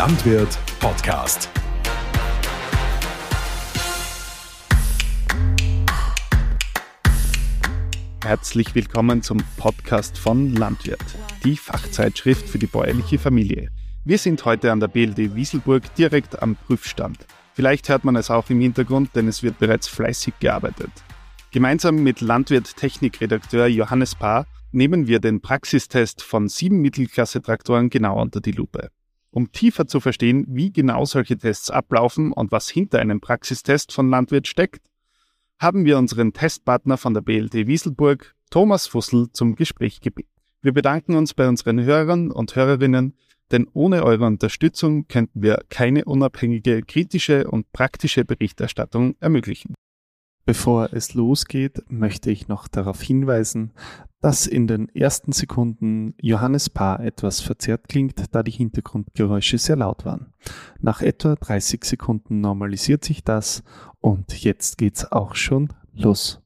Landwirt Podcast. Herzlich willkommen zum Podcast von Landwirt, die Fachzeitschrift für die bäuerliche Familie. Wir sind heute an der BLD Wieselburg direkt am Prüfstand. Vielleicht hört man es auch im Hintergrund, denn es wird bereits fleißig gearbeitet. Gemeinsam mit Landwirt-Technikredakteur Johannes Paar nehmen wir den Praxistest von sieben Mittelklasse-Traktoren genau unter die Lupe. Um tiefer zu verstehen, wie genau solche Tests ablaufen und was hinter einem Praxistest von Landwirt steckt, haben wir unseren Testpartner von der BLT Wieselburg, Thomas Fussel, zum Gespräch gebeten. Wir bedanken uns bei unseren Hörern und Hörerinnen, denn ohne eure Unterstützung könnten wir keine unabhängige, kritische und praktische Berichterstattung ermöglichen. Bevor es losgeht, möchte ich noch darauf hinweisen, dass in den ersten Sekunden Johannes Paar etwas verzerrt klingt, da die Hintergrundgeräusche sehr laut waren. Nach etwa 30 Sekunden normalisiert sich das und jetzt geht's auch schon los.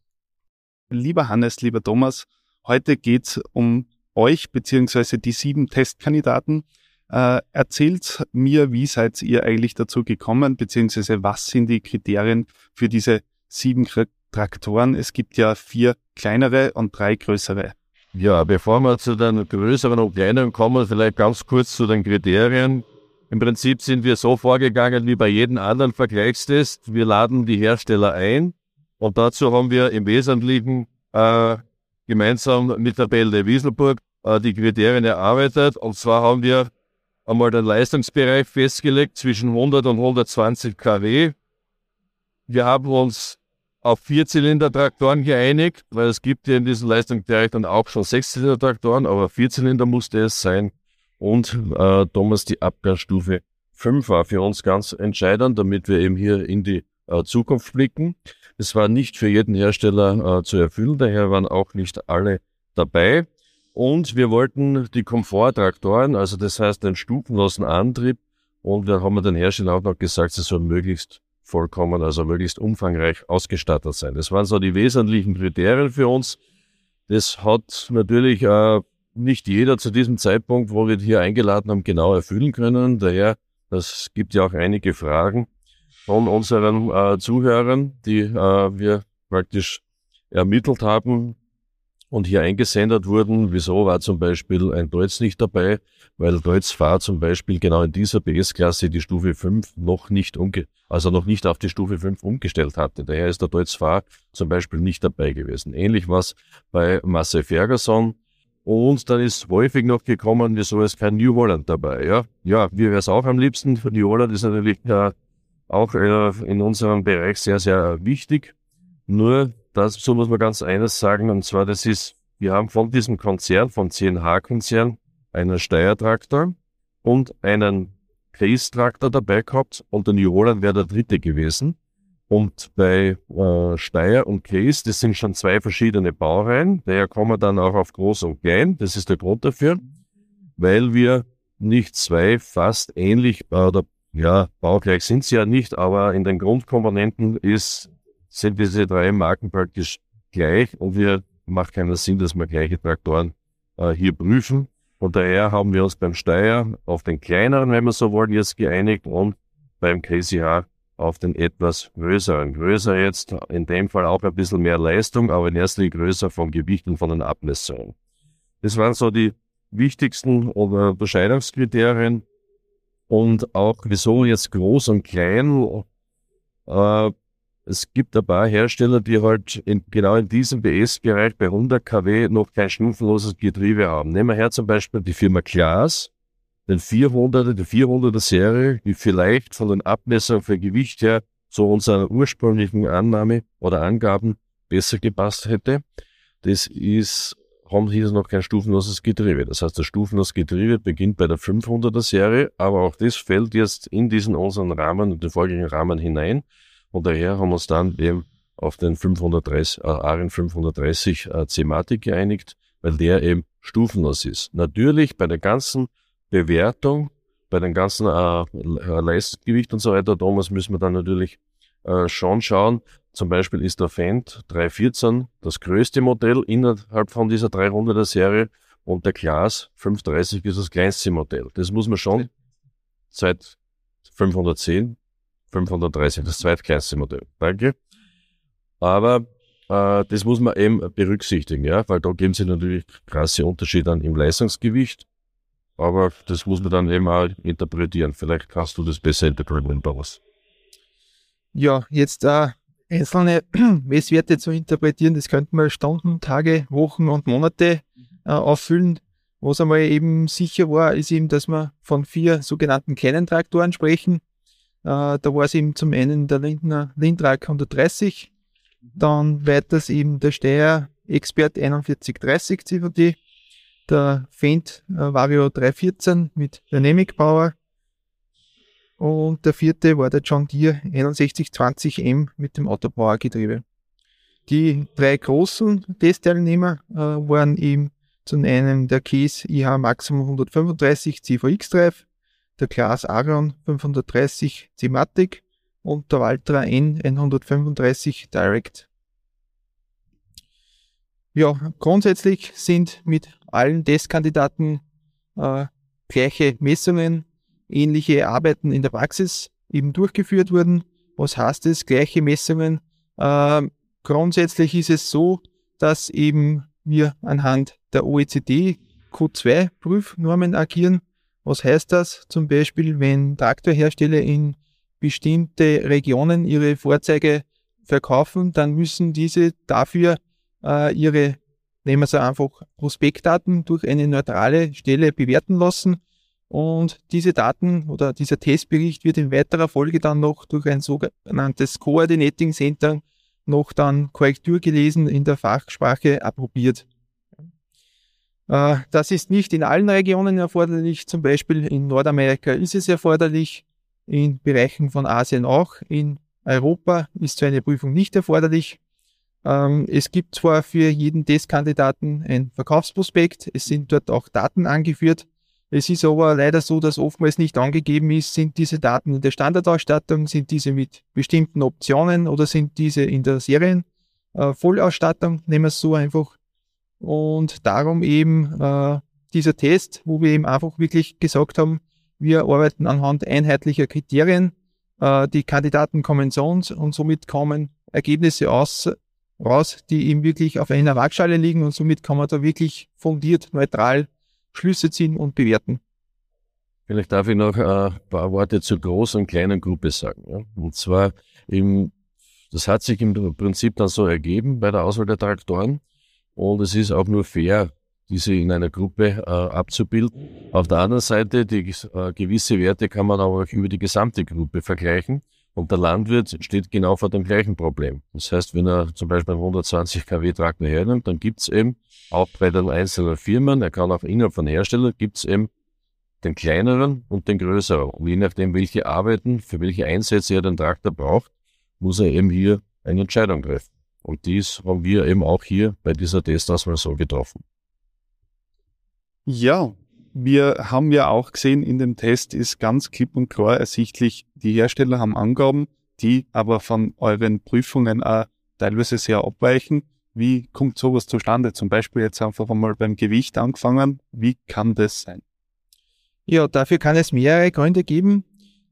Lieber Hannes, lieber Thomas, heute geht's um euch beziehungsweise die sieben Testkandidaten. Äh, erzählt mir, wie seid ihr eigentlich dazu gekommen, beziehungsweise was sind die Kriterien für diese sieben Traktoren. Es gibt ja vier kleinere und drei größere. Ja, bevor wir zu den größeren und kleineren kommen, vielleicht ganz kurz zu den Kriterien. Im Prinzip sind wir so vorgegangen wie bei jedem anderen Vergleichstest. Wir laden die Hersteller ein und dazu haben wir im Wesentlichen äh, gemeinsam mit der BLD Wieselburg äh, die Kriterien erarbeitet. Und zwar haben wir einmal den Leistungsbereich festgelegt zwischen 100 und 120 kW. Wir haben uns auf Vierzylinder-Traktoren geeinigt, weil es gibt ja in diesem Leistungsbereich dann auch schon Sechszylinder-Traktoren, aber Vierzylinder musste es sein. Und äh, damals die Abgasstufe 5 war für uns ganz entscheidend, damit wir eben hier in die äh, Zukunft blicken. Es war nicht für jeden Hersteller äh, zu erfüllen, daher waren auch nicht alle dabei. Und wir wollten die Komforttraktoren, also das heißt den stufenlosen Antrieb, und wir haben den Hersteller auch noch gesagt, sie sollen möglichst vollkommen, also möglichst umfangreich ausgestattet sein. Das waren so die wesentlichen Kriterien für uns. Das hat natürlich äh, nicht jeder zu diesem Zeitpunkt, wo wir hier eingeladen haben, genau erfüllen können. Daher, das gibt ja auch einige Fragen von unseren äh, Zuhörern, die äh, wir praktisch ermittelt haben, und hier eingesendet wurden. Wieso war zum Beispiel ein Deutz nicht dabei? Weil Deutz war zum Beispiel genau in dieser PS-Klasse die Stufe 5 noch nicht umge also noch nicht auf die Stufe 5 umgestellt hatte. Daher ist der Deutz Fahr zum Beispiel nicht dabei gewesen. Ähnlich was bei Marcel Ferguson. Und dann ist häufig noch gekommen, wieso ist kein New Holland dabei? Ja, ja, wir wäre es auch am liebsten. New Holland ist natürlich äh, auch äh, in unserem Bereich sehr, sehr wichtig. Nur Dazu muss man ganz eines sagen, und zwar, das ist, wir haben von diesem Konzern, vom CNH-Konzern, einen Steyr-Traktor und einen Case-Traktor dabei gehabt und der New wäre der dritte gewesen. Und bei äh, Steyr und Case, das sind schon zwei verschiedene Baureihen, daher kommen wir dann auch auf Groß und Klein, das ist der Grund dafür, weil wir nicht zwei fast ähnlich, äh, oder ja, baugleich sind sie ja nicht, aber in den Grundkomponenten ist sind diese drei Marken praktisch gleich und wir macht keinen Sinn, dass wir gleiche Traktoren äh, hier prüfen. Und daher haben wir uns beim Steyr auf den kleineren, wenn wir so wollen, jetzt geeinigt und beim KCH auf den etwas größeren. Größer jetzt in dem Fall auch ein bisschen mehr Leistung, aber in erster Linie größer vom Gewicht und von den Abmessungen. Das waren so die wichtigsten Unterscheidungskriterien und auch wieso jetzt groß und klein. Äh, es gibt ein paar Hersteller, die halt in, genau in diesem BS-Bereich bei 100 kW noch kein stufenloses Getriebe haben. Nehmen wir her zum Beispiel die Firma Klaas, den 400er, die 400er Serie, die vielleicht von den Abmessungen für Gewicht her zu unserer ursprünglichen Annahme oder Angaben besser gepasst hätte. Das ist, haben hier noch kein stufenloses Getriebe. Das heißt, das stufenlose Getriebe beginnt bei der 500er Serie, aber auch das fällt jetzt in diesen unseren Rahmen und den folgenden Rahmen hinein. Und daher haben wir uns dann eben auf den 530, äh, ARIN 530 äh, Thematik geeinigt, weil der eben stufenlos ist. Natürlich bei der ganzen Bewertung, bei den ganzen äh, Leistungsgewicht und so weiter, Thomas, müssen wir dann natürlich äh, schon schauen. Zum Beispiel ist der Fendt 314 das größte Modell innerhalb von dieser 300er Serie und der Glas 530 ist das kleinste Modell. Das muss man schon seit 510, 530, das zweitkleinste Modell. Danke. Aber äh, das muss man eben berücksichtigen, ja, weil da geben sich natürlich krasse Unterschiede an im Leistungsgewicht. Aber das muss man dann eben auch interpretieren. Vielleicht kannst du das besser interpretieren, Boris. Ja, jetzt äh, einzelne Messwerte zu interpretieren, das könnte man Stunden, Tage, Wochen und Monate äh, auffüllen. Was einmal eben sicher war, ist eben, dass wir von vier sogenannten kleinen Traktoren sprechen. Äh, da war es eben zum einen der Lindner Lindrak 130, dann weiters eben der Steyr Expert 4130 CVD, der Fendt äh, Vario 314 mit Dynamic Power und der vierte war der John Deere 6120M mit dem Autopower-Getriebe. Die drei großen Testteilnehmer äh, waren eben zum einen der Case IH Maximum 135 CVX Drive, der Class Aron 530 C-Matic und der Valtra N 135 Direct. Ja, grundsätzlich sind mit allen Testkandidaten äh, gleiche Messungen, ähnliche Arbeiten in der Praxis eben durchgeführt wurden. Was heißt es? Gleiche Messungen. Äh, grundsätzlich ist es so, dass eben wir anhand der OECD Q2 Prüfnormen agieren. Was heißt das? Zum Beispiel, wenn Traktorhersteller in bestimmte Regionen ihre Fahrzeuge verkaufen, dann müssen diese dafür äh, ihre, nehmen wir es einfach, Prospektdaten durch eine neutrale Stelle bewerten lassen. Und diese Daten oder dieser Testbericht wird in weiterer Folge dann noch durch ein sogenanntes Coordinating Center noch dann Korrektur gelesen in der Fachsprache approbiert. Äh, das ist nicht in allen Regionen erforderlich. Zum Beispiel in Nordamerika ist es erforderlich, in Bereichen von Asien auch. In Europa ist so eine Prüfung nicht erforderlich. Ähm, es gibt zwar für jeden Testkandidaten ein Verkaufsprospekt, es sind dort auch Daten angeführt. Es ist aber leider so, dass oftmals nicht angegeben ist, sind diese Daten in der Standardausstattung, sind diese mit bestimmten Optionen oder sind diese in der Serienvollausstattung, äh, nehmen wir es so einfach. Und darum eben äh, dieser Test, wo wir eben einfach wirklich gesagt haben, wir arbeiten anhand einheitlicher Kriterien. Äh, die Kandidaten kommen uns und somit kommen Ergebnisse aus, raus, die eben wirklich auf einer Waagschale liegen und somit kann man da wirklich fundiert, neutral Schlüsse ziehen und bewerten. Vielleicht darf ich noch ein paar Worte zur großen und kleinen Gruppe sagen. Ja? Und zwar, im, das hat sich im Prinzip dann so ergeben bei der Auswahl der Traktoren. Und es ist auch nur fair, diese in einer Gruppe äh, abzubilden. Auf der anderen Seite, die äh, gewisse Werte kann man auch über die gesamte Gruppe vergleichen. Und der Landwirt steht genau vor dem gleichen Problem. Das heißt, wenn er zum Beispiel einen 120 kW Traktor hernimmt, dann gibt's eben auch bei den einzelnen Firmen, er kann auch innerhalb von Herstellern, gibt's eben den kleineren und den größeren. Und je nachdem, welche Arbeiten, für welche Einsätze er den Traktor braucht, muss er eben hier eine Entscheidung treffen. Und dies haben wir eben auch hier bei dieser Testauswahl so getroffen. Ja, wir haben ja auch gesehen, in dem Test ist ganz klipp und klar ersichtlich, die Hersteller haben Angaben, die aber von euren Prüfungen auch teilweise sehr abweichen. Wie kommt sowas zustande? Zum Beispiel jetzt einfach einmal beim Gewicht angefangen. Wie kann das sein? Ja, dafür kann es mehrere Gründe geben.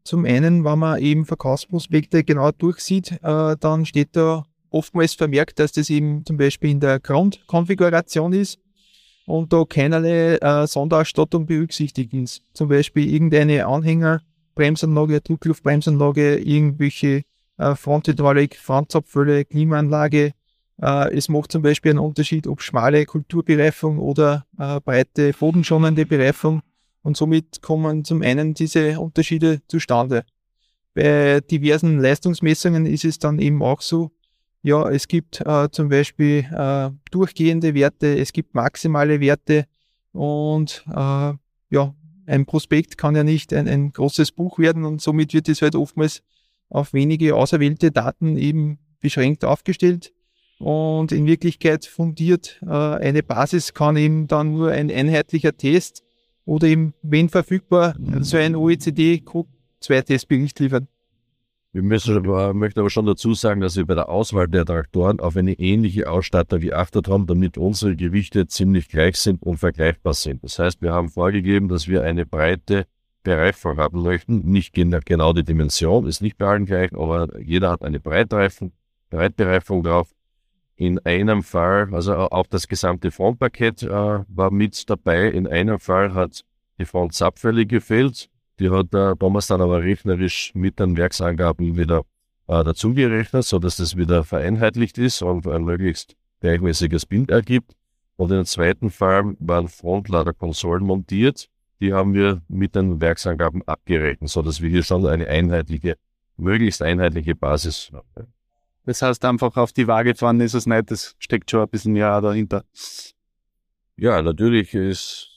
Zum einen, wenn man eben Verkaufsprospekte genau durchsieht, äh, dann steht da oftmals vermerkt, dass das eben zum Beispiel in der Grundkonfiguration ist und da keinerlei äh, Sonderausstattung berücksichtigt ist. Zum Beispiel irgendeine Anhängerbremsanlage, Druckluftbremsanlage, irgendwelche äh, Fronthydraulik, Frontzapfölle, Klimaanlage. Äh, es macht zum Beispiel einen Unterschied, ob schmale Kulturbereifung oder äh, breite, bodenschonende Bereifung. Und somit kommen zum einen diese Unterschiede zustande. Bei diversen Leistungsmessungen ist es dann eben auch so, ja, es gibt äh, zum Beispiel äh, durchgehende Werte, es gibt maximale Werte und äh, ja, ein Prospekt kann ja nicht ein, ein großes Buch werden und somit wird es halt oftmals auf wenige auserwählte Daten eben beschränkt aufgestellt. Und in Wirklichkeit fundiert äh, eine Basis kann eben dann nur ein einheitlicher Test oder eben, wenn verfügbar, so ein OECD-Code-2-Testbericht liefern. Wir müssen, äh, möchten aber schon dazu sagen, dass wir bei der Auswahl der Traktoren auf eine ähnliche Ausstattung geachtet haben, damit unsere Gewichte ziemlich gleich sind und vergleichbar sind. Das heißt, wir haben vorgegeben, dass wir eine breite Bereifung haben möchten. Nicht genau die Dimension, ist nicht bei allen gleich, aber jeder hat eine Breitreifung, Breitbereifung drauf. In einem Fall, also auch das gesamte Frontpaket äh, war mit dabei. In einem Fall hat die Frontzapfelle gefehlt. Die hat der Thomas dann aber rechnerisch mit den Werksangaben wieder äh, dazugerechnet, sodass das wieder vereinheitlicht ist und ein möglichst gleichmäßiges Bild ergibt. Und in dem zweiten Fall waren Frontladerkonsolen montiert. Die haben wir mit den Werksangaben abgerechnet, sodass wir hier schon eine einheitliche, möglichst einheitliche Basis haben. Das heißt, einfach auf die Waage fahren ist es nicht, das steckt schon ein bisschen mehr dahinter. Ja, natürlich ist,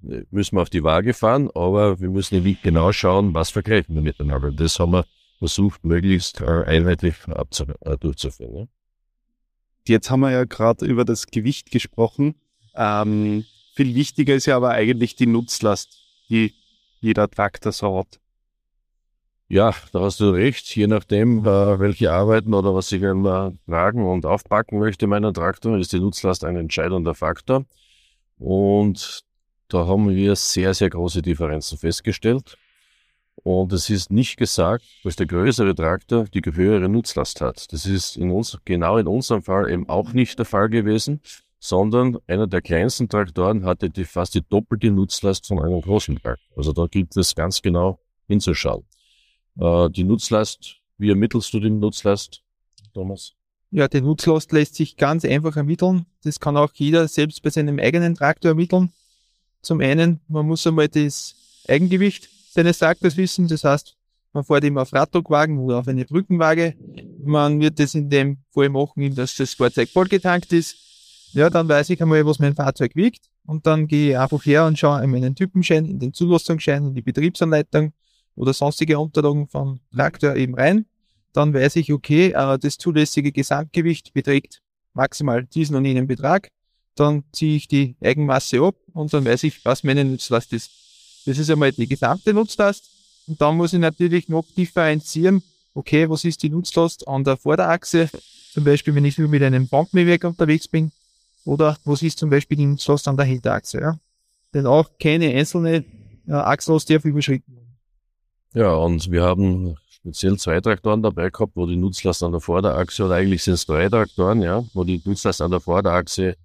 müssen wir auf die Waage fahren, aber wir müssen genau schauen, was vergleichen wir miteinander. Das haben wir versucht, möglichst äh, einheitlich äh, durchzuführen. Ja. Jetzt haben wir ja gerade über das Gewicht gesprochen. Ähm, viel wichtiger ist ja aber eigentlich die Nutzlast, die jeder Traktor so hat. Ja, da hast du recht. Je nachdem, äh, welche Arbeiten oder was ich einmal tragen und aufpacken möchte, meiner Traktor, ist die Nutzlast ein entscheidender Faktor. Und da haben wir sehr, sehr große Differenzen festgestellt. Und es ist nicht gesagt, dass der größere Traktor die höhere Nutzlast hat. Das ist in uns, genau in unserem Fall eben auch nicht der Fall gewesen, sondern einer der kleinsten Traktoren hatte die, fast die doppelte Nutzlast von einem großen Traktor. Also da gibt es ganz genau hinzuschauen. Äh, die Nutzlast, wie ermittelst du die Nutzlast, Thomas? Ja, die Nutzlast lässt sich ganz einfach ermitteln. Das kann auch jeder selbst bei seinem eigenen Traktor ermitteln. Zum einen, man muss einmal das Eigengewicht seines Traktors wissen. Das heißt, man fährt immer auf Radtragwagen oder auf eine Brückenwaage. Man wird das in dem Fall machen, dass das Fahrzeug vollgetankt ist. Ja, dann weiß ich einmal, was mein Fahrzeug wiegt. Und dann gehe ich einfach her und schaue in meinen Typenschein, in den Zulassungsschein, in die Betriebsanleitung oder sonstige Unterlagen vom Traktor eben rein. Dann weiß ich, okay, äh, das zulässige Gesamtgewicht beträgt maximal diesen und jenen Betrag. Dann ziehe ich die Eigenmasse ab und dann weiß ich, was meine Nutzlast ist. Das ist einmal die gesamte Nutzlast. Und dann muss ich natürlich noch differenzieren, okay, was ist die Nutzlast an der Vorderachse? Zum Beispiel, wenn ich nur mit einem Bandmähwerk unterwegs bin. Oder was ist zum Beispiel die Nutzlast an der Hinterachse? Ja? Denn auch keine einzelne äh, Achslast darf überschritten werden. Ja, und wir haben speziell zwei Traktoren dabei gehabt, wo die Nutzlast an der Vorderachse, oder eigentlich sind es drei Traktoren, ja, wo die Nutzlast an der Vorderachse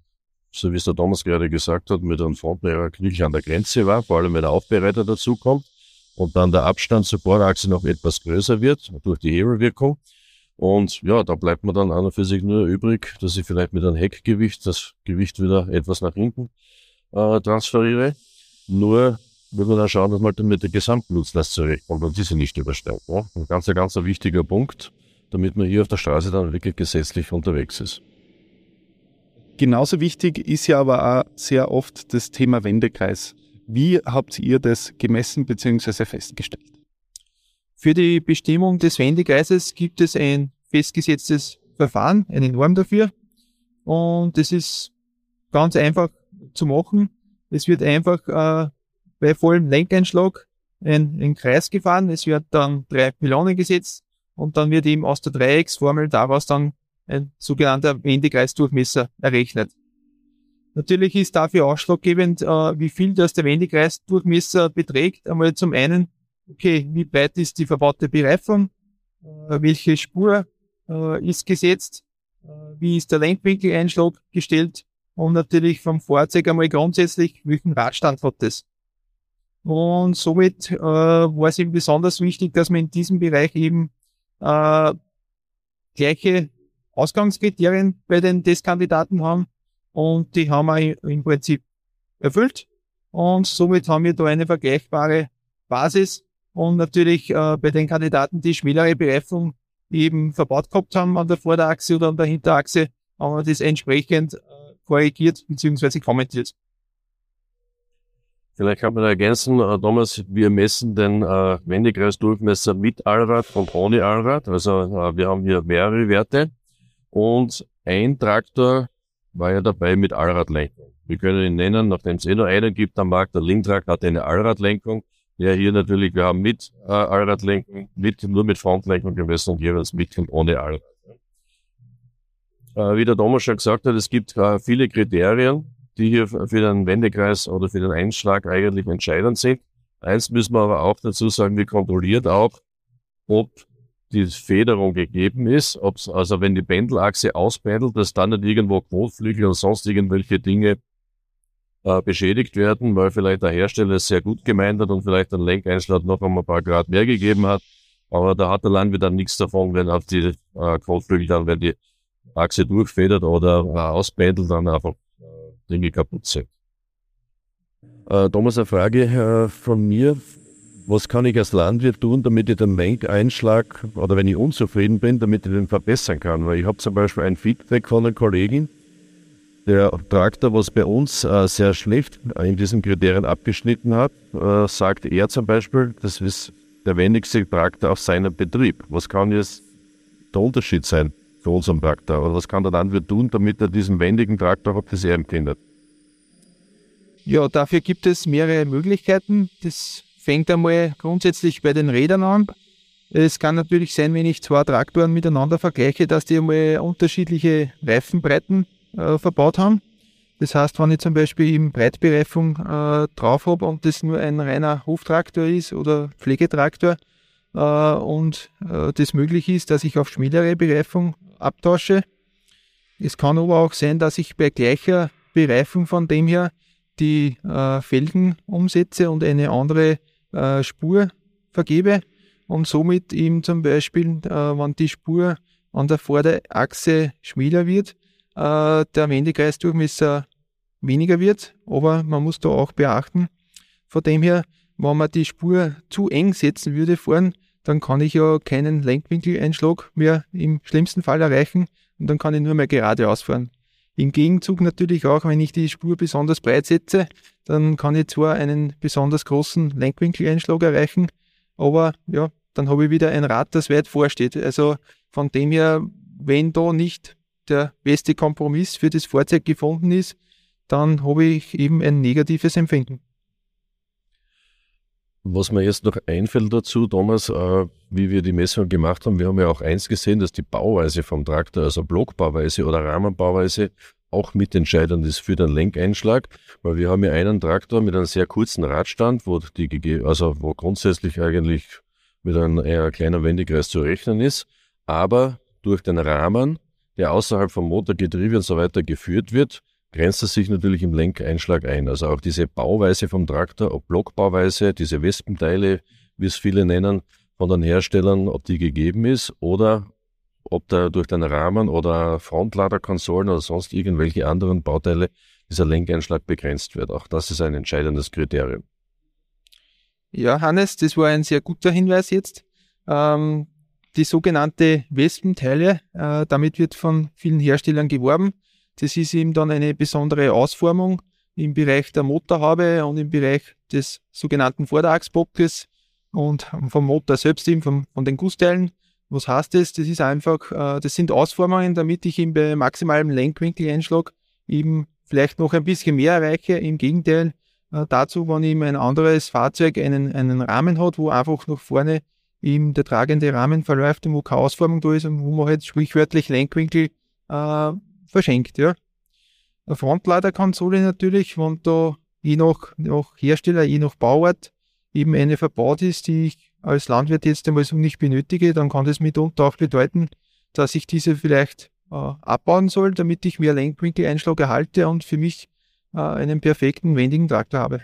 so wie es der Thomas gerade gesagt hat, mit einem Frontbereiter wirklich an der Grenze war, vor allem wenn der Aufbereiter dazukommt und dann der Abstand zur Bordachse noch etwas größer wird durch die Hebelwirkung. Und ja, da bleibt mir dann an und für sich nur übrig, dass ich vielleicht mit einem Heckgewicht das Gewicht wieder etwas nach hinten äh, transferiere. Nur will man dann schauen, dass man dann mit der Gesamtnutzlast zurechtkommt und diese nicht übersteigt. Ja? Ein ganz, ganz wichtiger Punkt, damit man hier auf der Straße dann wirklich gesetzlich unterwegs ist. Genauso wichtig ist ja aber auch sehr oft das Thema Wendekreis. Wie habt ihr das gemessen bzw. festgestellt? Für die Bestimmung des Wendekreises gibt es ein festgesetztes Verfahren, eine Norm dafür. Und das ist ganz einfach zu machen. Es wird einfach äh, bei vollem Lenkeinschlag ein, ein Kreis gefahren. Es wird dann drei Pylonen gesetzt und dann wird eben aus der Dreiecksformel daraus dann ein sogenannter Wendekreisdurchmesser errechnet. Natürlich ist dafür ausschlaggebend, äh, wie viel das der Wendekreisdurchmesser beträgt. Einmal zum einen, okay, wie breit ist die verbaute Bereifung, äh, welche Spur äh, ist gesetzt, wie ist der Lenkwinkeleinschlag gestellt und natürlich vom Fahrzeug einmal grundsätzlich, welchen Radstand hat es. Und somit äh, war es eben besonders wichtig, dass man in diesem Bereich eben äh, gleiche Ausgangskriterien bei den Testkandidaten haben und die haben wir im Prinzip erfüllt und somit haben wir da eine vergleichbare Basis und natürlich äh, bei den Kandidaten, die schmälere Bereifung eben verbaut gehabt haben an der Vorderachse oder an der Hinterachse, haben wir das entsprechend äh, korrigiert bzw. kommentiert. Vielleicht kann man ergänzen, äh, Thomas, wir messen den äh, Wendekreisdurchmesser mit Allrad und ohne Allrad. Also äh, wir haben hier mehrere Werte. Und ein Traktor war ja dabei mit Allradlenkung. Wir können ihn nennen, nachdem es eh nur einen gibt am Markt. Der Linktrak hat eine Allradlenkung. Ja, hier natürlich, wir haben mit äh, Allradlenkung, mit, nur mit Frontlenkung gemessen und jeweils mit und ohne Allrad. Äh, wie der Thomas schon gesagt hat, es gibt äh, viele Kriterien, die hier für den Wendekreis oder für den Einschlag eigentlich entscheidend sind. Eins müssen wir aber auch dazu sagen, wir kontrollieren auch, ob die Federung gegeben ist, ob's, also wenn die Pendelachse auspendelt, dass dann nicht irgendwo Quotflügel und sonst irgendwelche Dinge äh, beschädigt werden, weil vielleicht der Hersteller es sehr gut gemeint hat und vielleicht ein Lenkeinschlag noch ein paar Grad mehr gegeben hat. Aber da hat der Landwirt dann nichts davon, wenn auf die äh, Quotflügel dann, wenn die Achse durchfedert oder äh, auspendelt, dann einfach äh, Dinge kaputt sind. Äh, Thomas, eine Frage äh, von mir. Was kann ich als Landwirt tun, damit ich den Lenkeinschlag oder wenn ich unzufrieden bin, damit ich den verbessern kann? Weil ich habe zum Beispiel ein Feedback von einer Kollegin, der Traktor, was bei uns äh, sehr schlecht in diesen Kriterien abgeschnitten hat, äh, sagt er zum Beispiel, das ist der wenigste Traktor auf seinem Betrieb. Was kann jetzt der Unterschied sein für unseren Traktor? Oder was kann der Landwirt tun, damit er diesen wendigen Traktor hat, das er empfindet? Ja, dafür gibt es mehrere Möglichkeiten. Das fängt einmal grundsätzlich bei den Rädern an. Es kann natürlich sein, wenn ich zwei Traktoren miteinander vergleiche, dass die einmal unterschiedliche Reifenbreiten äh, verbaut haben. Das heißt, wenn ich zum Beispiel im Breitbereifung äh, drauf habe und das nur ein reiner Hoftraktor ist oder Pflegetraktor äh, und äh, das möglich ist, dass ich auf schmälere Bereifung abtausche. Es kann aber auch sein, dass ich bei gleicher Bereifung von dem her die äh, Felgen umsetze und eine andere äh, Spur vergebe und somit eben zum Beispiel, äh, wenn die Spur an der Vorderachse schmäler wird, äh, der Wendekreisdurchmesser weniger wird. Aber man muss da auch beachten, von dem her, wenn man die Spur zu eng setzen würde vorn, dann kann ich ja keinen Lenkwinkeleinschlag mehr im schlimmsten Fall erreichen und dann kann ich nur mehr geradeaus fahren. Im Gegenzug natürlich auch, wenn ich die Spur besonders breit setze, dann kann ich zwar einen besonders großen Lenkwinkeleinschlag erreichen, aber ja, dann habe ich wieder ein Rad, das weit vorsteht. Also von dem her, wenn da nicht der beste Kompromiss für das Fahrzeug gefunden ist, dann habe ich eben ein negatives Empfinden. Was mir jetzt noch einfällt dazu, Thomas, äh, wie wir die Messung gemacht haben, wir haben ja auch eins gesehen, dass die Bauweise vom Traktor, also Blockbauweise oder Rahmenbauweise, auch mitentscheidend ist für den Lenkeinschlag, weil wir haben ja einen Traktor mit einem sehr kurzen Radstand, wo die, also wo grundsätzlich eigentlich mit einem eher kleiner Wendekreis zu rechnen ist, aber durch den Rahmen, der außerhalb vom Motorgetriebe und so weiter geführt wird, grenzt es sich natürlich im Lenkeinschlag ein. Also auch diese Bauweise vom Traktor, ob Blockbauweise, diese Wespenteile, wie es viele nennen, von den Herstellern, ob die gegeben ist oder ob da durch den Rahmen oder Frontladerkonsolen oder sonst irgendwelche anderen Bauteile dieser Lenkeinschlag begrenzt wird. Auch das ist ein entscheidendes Kriterium. Ja, Hannes, das war ein sehr guter Hinweis jetzt. Ähm, die sogenannte Wespenteile, äh, damit wird von vielen Herstellern geworben. Das ist eben dann eine besondere Ausformung im Bereich der Motorhaube und im Bereich des sogenannten Vorderachsbockes und vom Motor selbst eben, vom, von den Gussteilen. Was heißt das? Das ist einfach, äh, das sind Ausformungen, damit ich eben bei maximalem Lenkwinkeleinschlag eben vielleicht noch ein bisschen mehr erreiche. Im Gegenteil äh, dazu, wenn eben ein anderes Fahrzeug einen, einen Rahmen hat, wo einfach nach vorne eben der tragende Rahmen verläuft und wo keine Ausformung da ist und wo man halt sprichwörtlich Lenkwinkel äh, verschenkt, ja. Eine Frontladerkonsole natürlich, wenn da je nach, nach Hersteller, je nach Bauart eben eine verbaut ist, die ich als Landwirt jetzt einmal so nicht benötige, dann kann das mitunter auch bedeuten, dass ich diese vielleicht äh, abbauen soll, damit ich mehr Lenkwinkeleinschlag erhalte und für mich äh, einen perfekten wendigen Traktor habe.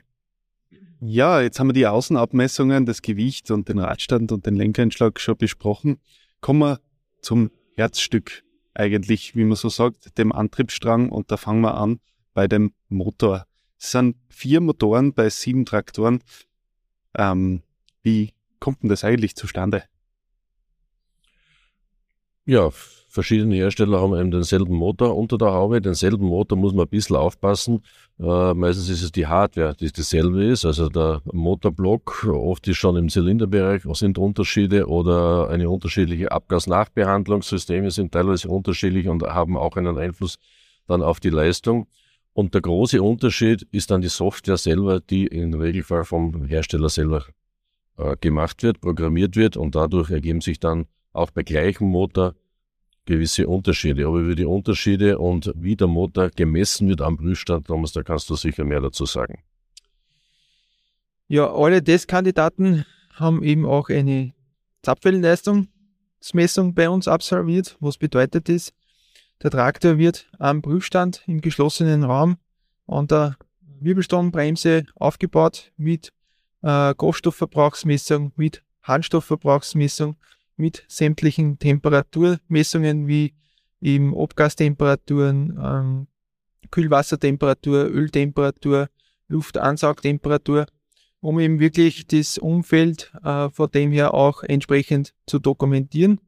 Ja, jetzt haben wir die Außenabmessungen, das Gewicht und den Radstand und den Lenkeinschlag schon besprochen. Kommen wir zum Herzstück eigentlich, wie man so sagt, dem Antriebsstrang und da fangen wir an bei dem Motor. Es sind vier Motoren bei sieben Traktoren. Ähm, wie kommt denn das eigentlich zustande? Ja, verschiedene Hersteller haben eben denselben Motor unter der Haube. Denselben Motor muss man ein bisschen aufpassen. Äh, meistens ist es die Hardware, die dieselbe ist. Also der Motorblock, oft ist schon im Zylinderbereich, sind Unterschiede oder eine unterschiedliche Abgasnachbehandlungssysteme sind teilweise unterschiedlich und haben auch einen Einfluss dann auf die Leistung. Und der große Unterschied ist dann die Software selber, die im Regelfall vom Hersteller selber äh, gemacht wird, programmiert wird und dadurch ergeben sich dann auch bei gleichem Motor gewisse Unterschiede. Aber über die Unterschiede und wie der Motor gemessen wird am Prüfstand, Thomas, da kannst du sicher mehr dazu sagen. Ja, alle Testkandidaten haben eben auch eine Zapfwellenleistungsmessung bei uns absolviert. Was bedeutet das? Der Traktor wird am Prüfstand im geschlossenen Raum an der Wirbelstrombremse aufgebaut mit äh, Kohlenstoffverbrauchsmessung, mit Harnstoffverbrauchsmessung, mit sämtlichen Temperaturmessungen wie eben Abgastemperaturen, ähm, Kühlwassertemperatur, Öltemperatur, Luftansaugtemperatur, um eben wirklich das Umfeld äh, von dem her auch entsprechend zu dokumentieren.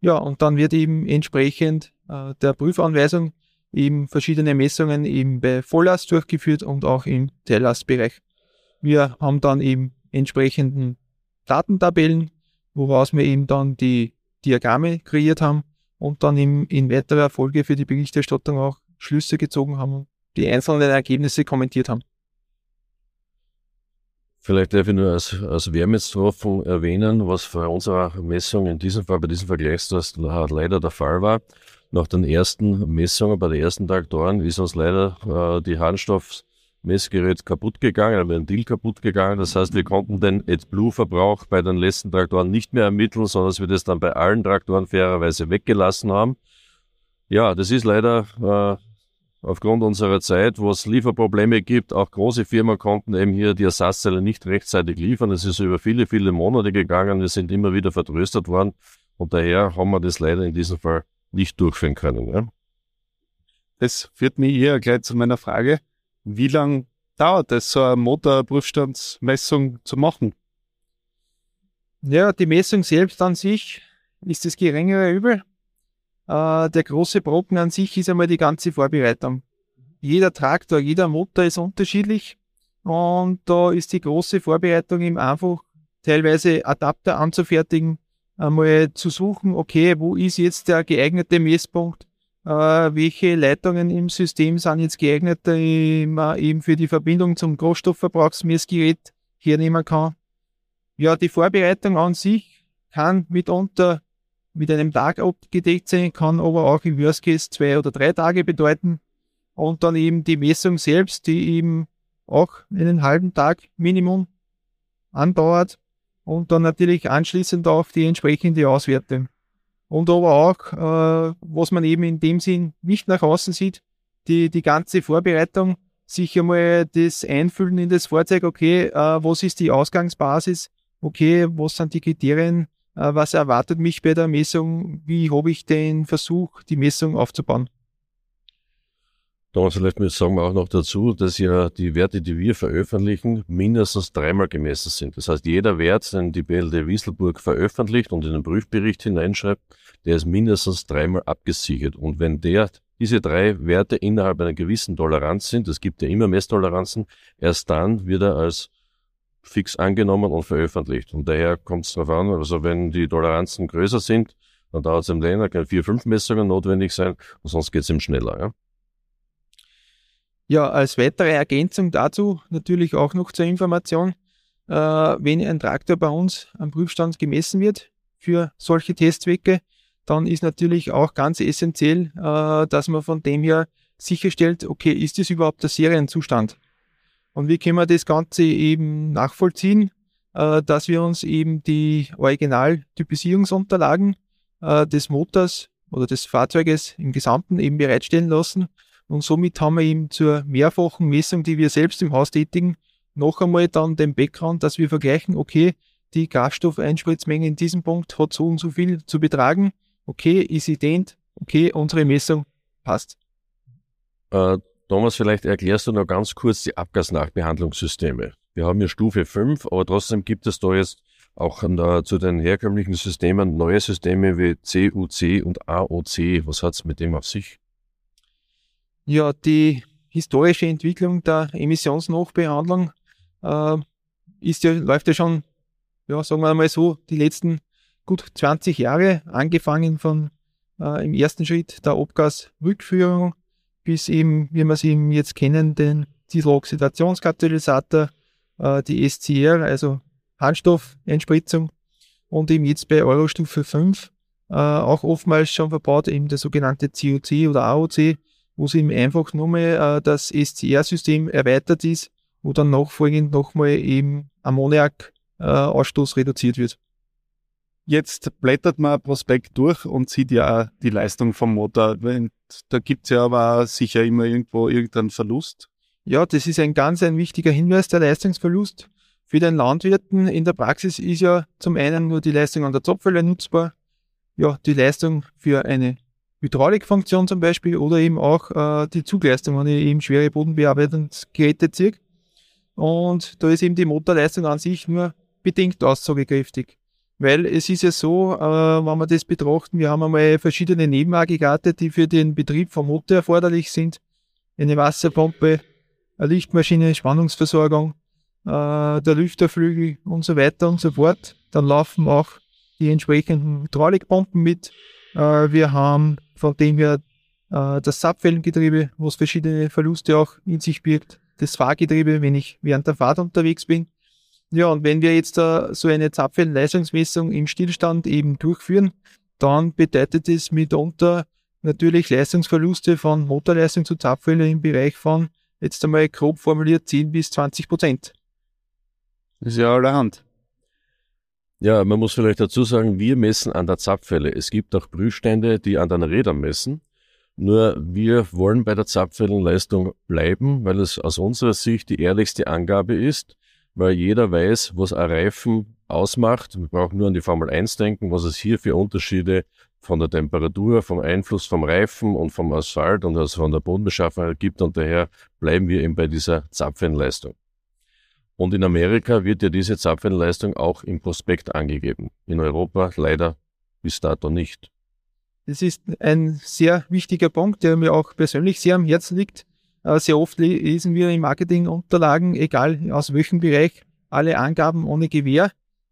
Ja, und dann wird eben entsprechend äh, der Prüfanweisung eben verschiedene Messungen eben bei Volllast durchgeführt und auch im Teillastbereich. Wir haben dann eben entsprechenden Datentabellen, woraus wir eben dann die Diagramme kreiert haben und dann im, in weiterer Folge für die Berichterstattung auch Schlüsse gezogen haben und die einzelnen Ergebnisse kommentiert haben. Vielleicht darf ich nur als, als Wärmetropfen erwähnen, was bei unserer Messung in diesem Fall, bei diesem Vergleichstest leider der Fall war. Nach den ersten Messungen bei den ersten Traktoren ist uns leider äh, die Harnstoffmessgerät kaputt gegangen, ein Ventil kaputt gegangen. Das heißt, wir konnten den AdBlue-Verbrauch bei den letzten Traktoren nicht mehr ermitteln, sondern dass wir das dann bei allen Traktoren fairerweise weggelassen haben. Ja, das ist leider äh, aufgrund unserer Zeit, wo es Lieferprobleme gibt, auch große Firmen konnten eben hier die Ersatzteile nicht rechtzeitig liefern. Es ist über viele, viele Monate gegangen. Wir sind immer wieder vertröstet worden. Und daher haben wir das leider in diesem Fall nicht durchführen können. Ja? Das führt mich eher gleich zu meiner Frage, wie lange dauert es, so eine Motorprüfstandsmessung zu machen? Ja, die Messung selbst an sich ist das geringere Übel. Äh, der große Brocken an sich ist einmal die ganze Vorbereitung. Jeder Traktor, jeder Motor ist unterschiedlich und da ist die große Vorbereitung eben einfach teilweise Adapter anzufertigen, einmal zu suchen, okay, wo ist jetzt der geeignete Messpunkt, welche Leitungen im System sind jetzt geeignet, die man eben für die Verbindung zum Großstoffverbrauchsmessgerät hernehmen kann. Ja, die Vorbereitung an sich kann mitunter mit einem Tag abgedeckt sein, kann aber auch im Worst Case zwei oder drei Tage bedeuten. Und dann eben die Messung selbst, die eben auch einen halben Tag Minimum andauert und dann natürlich anschließend auch die entsprechende Auswertung. Und aber auch, äh, was man eben in dem Sinn nicht nach außen sieht, die, die ganze Vorbereitung, sich einmal das Einfüllen in das Fahrzeug, okay, äh, was ist die Ausgangsbasis, okay, was sind die Kriterien, äh, was erwartet mich bei der Messung, wie habe ich den Versuch, die Messung aufzubauen. Thomas, vielleicht sagen wir auch noch dazu, dass ja die Werte, die wir veröffentlichen, mindestens dreimal gemessen sind. Das heißt, jeder Wert, den die BLD Wieselburg veröffentlicht und in den Prüfbericht hineinschreibt, der ist mindestens dreimal abgesichert. Und wenn der, diese drei Werte innerhalb einer gewissen Toleranz sind, es gibt ja immer Messtoleranzen, erst dann wird er als fix angenommen und veröffentlicht. Und daher kommt es darauf an, also wenn die Toleranzen größer sind, dann dauert es im länger, kann vier, fünf Messungen notwendig sein und sonst geht es ihm schneller. Ja? Ja, als weitere Ergänzung dazu natürlich auch noch zur Information, äh, wenn ein Traktor bei uns am Prüfstand gemessen wird für solche Testzwecke, dann ist natürlich auch ganz essentiell, äh, dass man von dem her sicherstellt, okay, ist das überhaupt der Serienzustand? Und wie können wir das Ganze eben nachvollziehen, äh, dass wir uns eben die Originaltypisierungsunterlagen äh, des Motors oder des Fahrzeuges im Gesamten eben bereitstellen lassen und somit haben wir eben zur mehrfachen Messung, die wir selbst im Haus tätigen, noch einmal dann den Background, dass wir vergleichen, okay, die Gasstoffeinspritzmenge in diesem Punkt hat so und so viel zu betragen, okay, ist ident, okay, unsere Messung passt. Äh, Thomas, vielleicht erklärst du noch ganz kurz die Abgasnachbehandlungssysteme. Wir haben hier Stufe 5, aber trotzdem gibt es da jetzt auch an, zu den herkömmlichen Systemen neue Systeme wie CUC und AOC. Was hat es mit dem auf sich? Ja, die historische Entwicklung der Emissionsnachbehandlung äh, ist ja, läuft ja schon, ja, sagen wir mal so, die letzten gut 20 Jahre, angefangen von äh, im ersten Schritt der Abgasrückführung bis eben, wie wir sie eben jetzt kennen, den Dieseloxidationskatalysator, äh, die SCR, also Harnstoffeinspritzung und eben jetzt bei Eurostufe 5 äh, auch oftmals schon verbaut, eben der sogenannte COC oder AOC, wo es eben einfach nur mehr äh, das SCR-System erweitert ist wo dann nachfolgend nochmal eben Ammoniak-Ausstoß reduziert wird. Jetzt blättert man Prospekt durch und sieht ja auch die Leistung vom Motor. Da gibt's ja aber sicher immer irgendwo irgendeinen Verlust. Ja, das ist ein ganz ein wichtiger Hinweis, der Leistungsverlust. Für den Landwirten in der Praxis ist ja zum einen nur die Leistung an der Zapfwelle nutzbar, ja, die Leistung für eine Hydraulikfunktion zum Beispiel oder eben auch äh, die Zugleistung, wenn ich eben schwere Bodenbearbeitungsgeräte ziehe. Und da ist eben die Motorleistung an sich nur bedingt aussagekräftig. Weil es ist ja so, äh, wenn wir das betrachten, wir haben einmal verschiedene Nebenaggregate, die für den Betrieb vom Motor erforderlich sind. Eine Wasserpumpe, eine Lichtmaschine, Spannungsversorgung, äh, der Lüfterflügel und so weiter und so fort. Dann laufen auch die entsprechenden Hydraulikpumpen mit. Äh, wir haben von dem her äh, das Zapfwellengetriebe, was verschiedene Verluste auch in sich birgt. Das Fahrgetriebe, wenn ich während der Fahrt unterwegs bin. Ja, und wenn wir jetzt uh, so eine Zapfwellenleistungsmessung im Stillstand eben durchführen, dann bedeutet es mitunter natürlich Leistungsverluste von Motorleistung zu Zapfwelle im Bereich von jetzt einmal grob formuliert 10 bis 20 Prozent. Das ist ja allerhand. Ja, man muss vielleicht dazu sagen, wir messen an der Zapfwelle. Es gibt auch Prüfstände, die an den Rädern messen. Nur wir wollen bei der Zapfwellenleistung bleiben, weil es aus unserer Sicht die ehrlichste Angabe ist weil jeder weiß, was ein Reifen ausmacht. Wir brauchen nur an die Formel 1 denken, was es hier für Unterschiede von der Temperatur, vom Einfluss vom Reifen und vom Asphalt und also von der Bodenbeschaffenheit gibt und daher bleiben wir eben bei dieser Zapfenleistung. Und in Amerika wird ja diese Zapfenleistung auch im Prospekt angegeben. In Europa leider bis dato nicht. Das ist ein sehr wichtiger Punkt, der mir auch persönlich sehr am Herzen liegt. Äh, sehr oft lesen wir in Marketingunterlagen, egal aus welchem Bereich, alle Angaben ohne Gewähr.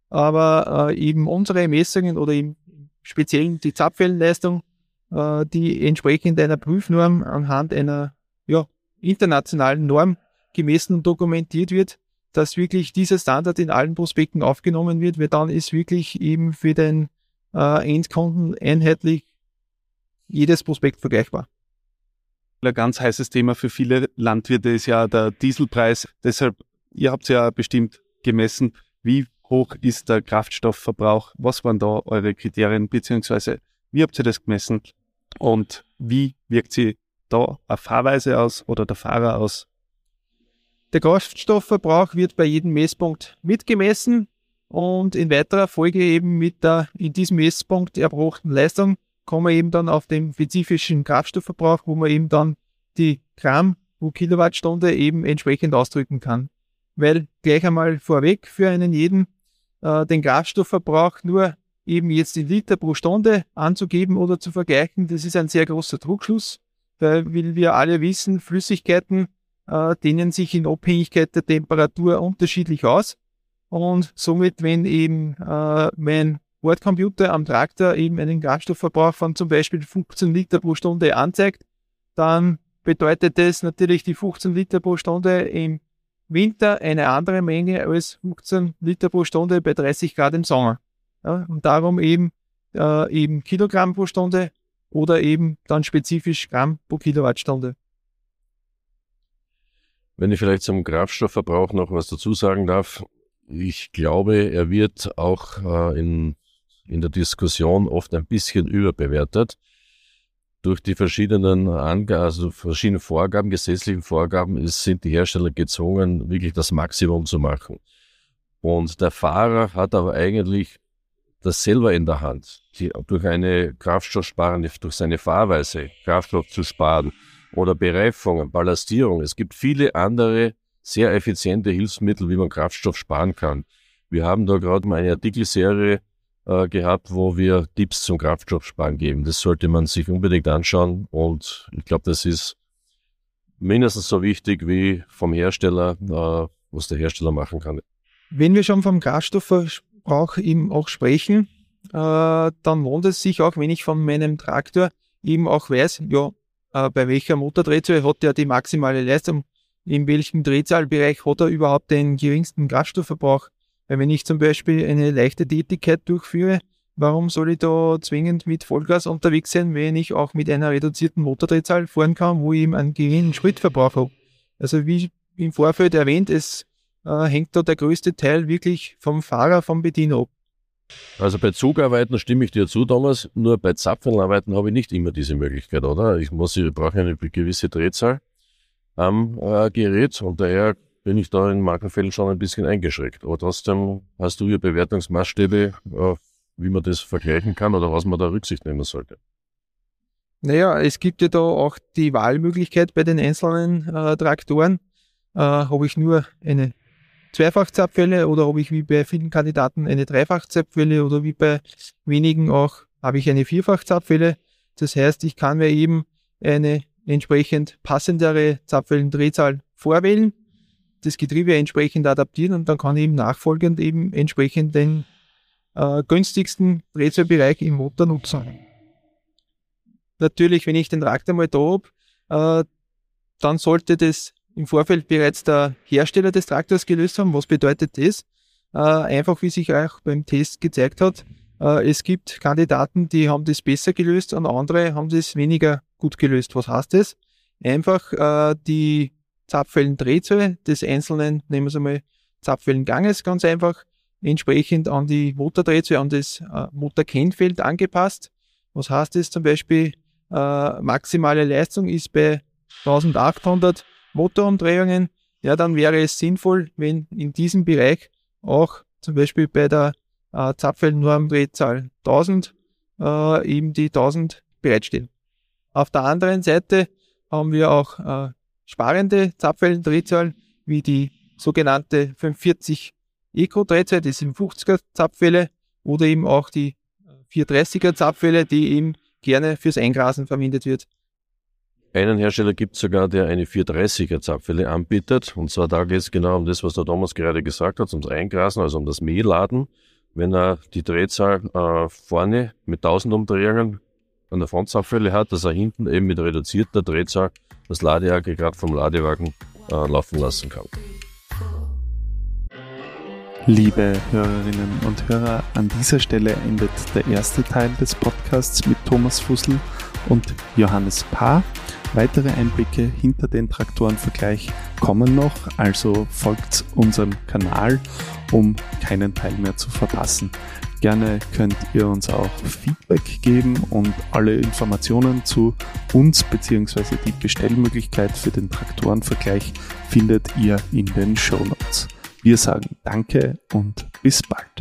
Aber äh, eben unsere Messungen oder im Speziellen die Zapfwellenleistung, äh, die entsprechend einer Prüfnorm anhand einer ja, internationalen Norm gemessen und dokumentiert wird, dass wirklich dieser Standard in allen Prospekten aufgenommen wird, weil dann ist wirklich eben für den äh, Endkunden einheitlich jedes Prospekt vergleichbar. Ein ganz heißes Thema für viele Landwirte ist ja der Dieselpreis. Deshalb, ihr habt ja bestimmt gemessen, wie hoch ist der Kraftstoffverbrauch? Was waren da eure Kriterien, beziehungsweise wie habt ihr das gemessen? Und wie wirkt sie da auf Fahrweise aus oder der Fahrer aus? Der Kraftstoffverbrauch wird bei jedem Messpunkt mitgemessen und in weiterer Folge eben mit der in diesem Messpunkt erbrachten Leistung kommen wir eben dann auf den spezifischen Kraftstoffverbrauch, wo man eben dann die Gramm pro Kilowattstunde eben entsprechend ausdrücken kann. Weil gleich einmal vorweg für einen jeden äh, den Kraftstoffverbrauch nur eben jetzt in Liter pro Stunde anzugeben oder zu vergleichen, das ist ein sehr großer Druckschluss, weil wir alle wissen, Flüssigkeiten äh, dehnen sich in Abhängigkeit der Temperatur unterschiedlich aus. Und somit, wenn eben äh, mein Bordcomputer am Traktor eben einen Kraftstoffverbrauch von zum Beispiel 15 Liter pro Stunde anzeigt, dann bedeutet das natürlich die 15 Liter pro Stunde im Winter eine andere Menge als 15 Liter pro Stunde bei 30 Grad im Sommer. Ja, und darum eben, äh, eben Kilogramm pro Stunde oder eben dann spezifisch Gramm pro Kilowattstunde. Wenn ich vielleicht zum Kraftstoffverbrauch noch was dazu sagen darf, ich glaube, er wird auch äh, in in der Diskussion oft ein bisschen überbewertet. Durch die verschiedenen Angaben, also verschiedene Vorgaben, gesetzlichen Vorgaben, ist, sind die Hersteller gezwungen, wirklich das Maximum zu machen. Und der Fahrer hat aber eigentlich das selber in der Hand, die, durch eine Kraftstoffsparende, durch seine Fahrweise Kraftstoff zu sparen oder Bereifung, Ballastierung. Es gibt viele andere sehr effiziente Hilfsmittel, wie man Kraftstoff sparen kann. Wir haben da gerade mal eine Artikelserie äh, gehabt, wo wir Tipps zum Kraftstoffsparen geben. Das sollte man sich unbedingt anschauen und ich glaube, das ist mindestens so wichtig wie vom Hersteller, äh, was der Hersteller machen kann. Wenn wir schon vom Kraftstoffverbrauch eben auch sprechen, äh, dann lohnt es sich auch, wenn ich von meinem Traktor eben auch weiß, ja, äh, bei welcher Motordrehzahl hat der die maximale Leistung, in welchem Drehzahlbereich hat er überhaupt den geringsten Kraftstoffverbrauch. Weil wenn ich zum Beispiel eine leichte Tätigkeit durchführe, warum soll ich da zwingend mit Vollgas unterwegs sein, wenn ich auch mit einer reduzierten Motordrehzahl fahren kann, wo ich eben einen geringen Spritverbrauch habe? Also wie im Vorfeld erwähnt, es äh, hängt da der größte Teil wirklich vom Fahrer, vom Bediener ab. Also bei Zugarbeiten stimme ich dir zu, Thomas. Nur bei Zapfelarbeiten habe ich nicht immer diese Möglichkeit, oder? Ich muss, ich brauche eine gewisse Drehzahl am äh, Gerät und daher bin ich da in manchen Fällen schon ein bisschen eingeschränkt. Aber trotzdem hast du hier Bewertungsmaßstäbe, äh, wie man das vergleichen kann oder was man da Rücksicht nehmen sollte. Naja, es gibt ja da auch die Wahlmöglichkeit bei den einzelnen äh, Traktoren. Äh, habe ich nur eine Zweifachzapfwelle oder habe ich wie bei vielen Kandidaten eine Dreifachzapfwelle oder wie bei wenigen auch habe ich eine Vierfachzapfwelle. Das heißt, ich kann mir eben eine entsprechend passendere Zapfwellendrehzahl vorwählen, das Getriebe entsprechend adaptieren und dann kann ich eben nachfolgend eben entsprechend den äh, günstigsten Drehzahlbereich im Motor nutzen. Natürlich, wenn ich den Traktor mal da habe, äh, dann sollte das im Vorfeld bereits der Hersteller des Traktors gelöst haben. Was bedeutet das? Äh, einfach wie sich auch beim Test gezeigt hat, äh, es gibt Kandidaten, die haben das besser gelöst und andere haben das weniger gut gelöst. Was heißt das? Einfach äh, die Zapfwellendrehzahl des einzelnen, nehmen wir es einmal, Zapfwellenganges ganz einfach, entsprechend an die Motordrehzahl, an das äh, Motorkennfeld angepasst. Was heißt das zum Beispiel? Äh, maximale Leistung ist bei 1800 Motorumdrehungen. Ja, dann wäre es sinnvoll, wenn in diesem Bereich auch zum Beispiel bei der äh, Zapfwellennormdrehzahl 1000 äh, eben die 1000 bereitstehen. Auf der anderen Seite haben wir auch äh, sparende Zapfwellendrehzahlen wie die sogenannte 540 Eco-Drehzahl, das sind 50er Zapfwelle oder eben auch die 430er Zapfwelle, die eben gerne fürs Eingrasen verwendet wird. Einen Hersteller gibt es sogar, der eine 430er Zapfwelle anbietet. Und zwar da geht es genau um das, was der Thomas gerade gesagt hat, ums Eingrasen, also um das Mehlladen. Wenn er die Drehzahl äh, vorne mit 1000 Umdrehungen an der Frontzapfwelle hat, dass er hinten eben mit reduzierter Drehzahl das Ladeaggregat vom Ladewagen äh, laufen lassen kann. Liebe Hörerinnen und Hörer, an dieser Stelle endet der erste Teil des Podcasts mit Thomas Fussel und Johannes Paar. Weitere Einblicke hinter den Traktorenvergleich kommen noch, also folgt unserem Kanal, um keinen Teil mehr zu verpassen. Gerne könnt ihr uns auch Feedback geben und alle Informationen zu uns bzw. die Bestellmöglichkeit für den Traktorenvergleich findet ihr in den Show Notes. Wir sagen Danke und bis bald.